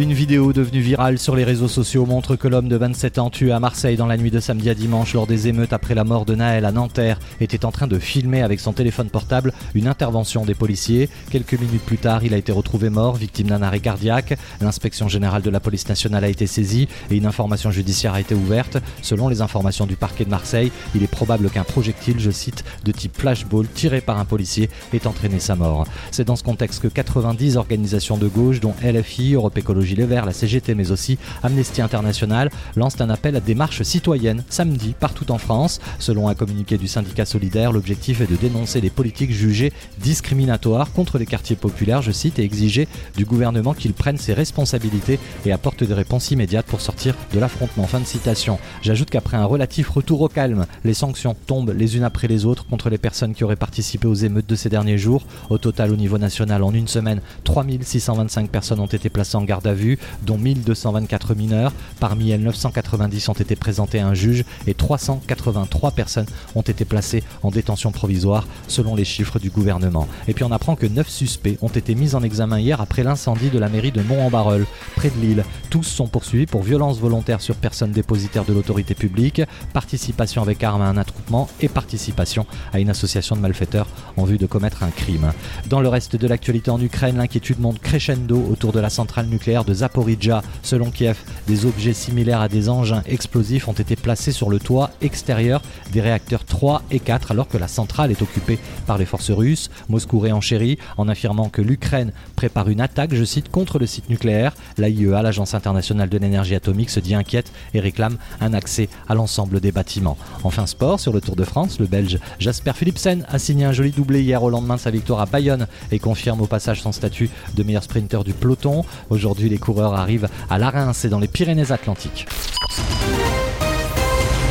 Une vidéo devenue virale sur les réseaux sociaux montre que l'homme de 27 ans tué à Marseille dans la nuit de samedi à dimanche lors des émeutes après la mort de Naël à Nanterre était en train de filmer avec son téléphone portable une intervention des policiers. Quelques minutes plus tard, il a été retrouvé mort, victime d'un arrêt cardiaque. L'inspection générale de la police nationale a été saisie et une information judiciaire a été ouverte. Selon les informations du parquet de Marseille, il est probable qu'un projectile, je cite, de type flashball tiré par un policier ait entraîné sa mort. C'est dans ce contexte que 90 organisations de gauche, dont LFI, Europe Écologie les Verts, la CGT, mais aussi Amnesty International, lancent un appel à des marches citoyennes samedi partout en France. Selon un communiqué du syndicat solidaire, l'objectif est de dénoncer les politiques jugées discriminatoires contre les quartiers populaires, je cite, et exiger du gouvernement qu'il prenne ses responsabilités et apporte des réponses immédiates pour sortir de l'affrontement. Fin de citation. J'ajoute qu'après un relatif retour au calme, les sanctions tombent les unes après les autres contre les personnes qui auraient participé aux émeutes de ces derniers jours. Au total, au niveau national, en une semaine, 3625 personnes ont été placées en garde à vue, dont 1224 mineurs. Parmi elles, 990 ont été présentées à un juge et 383 personnes ont été placées en détention provisoire, selon les chiffres du gouvernement. Et puis on apprend que 9 suspects ont été mis en examen hier après l'incendie de la mairie de Mont-en-Barœul, près de Lille. Tous sont poursuivis pour violence volontaire sur personne dépositaire de l'autorité publique, participation avec arme à un attroupement et participation à une association de malfaiteurs en vue de commettre un crime. Dans le reste de l'actualité en Ukraine, l'inquiétude monte crescendo autour de la centrale nucléaire de Zaporizhia. Selon Kiev, des objets similaires à des engins explosifs ont été placés sur le toit extérieur des réacteurs 3 et 4 alors que la centrale est occupée par les forces russes. Moscou réenchérit en affirmant que l'Ukraine prépare une attaque, je cite, contre le site nucléaire. L'AIEA, l'Agence internationale de l'énergie atomique, se dit inquiète et réclame un accès à l'ensemble des bâtiments. Enfin sport, sur le Tour de France, le Belge Jasper Philipsen a signé un joli doublé hier au lendemain de sa victoire à Bayonne et confirme au passage son statut de meilleur sprinter du peloton. Aujourd'hui, les coureurs arrivent à la Reims et dans les Pyrénées-Atlantiques.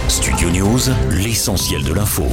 Studio News, l'essentiel de l'info.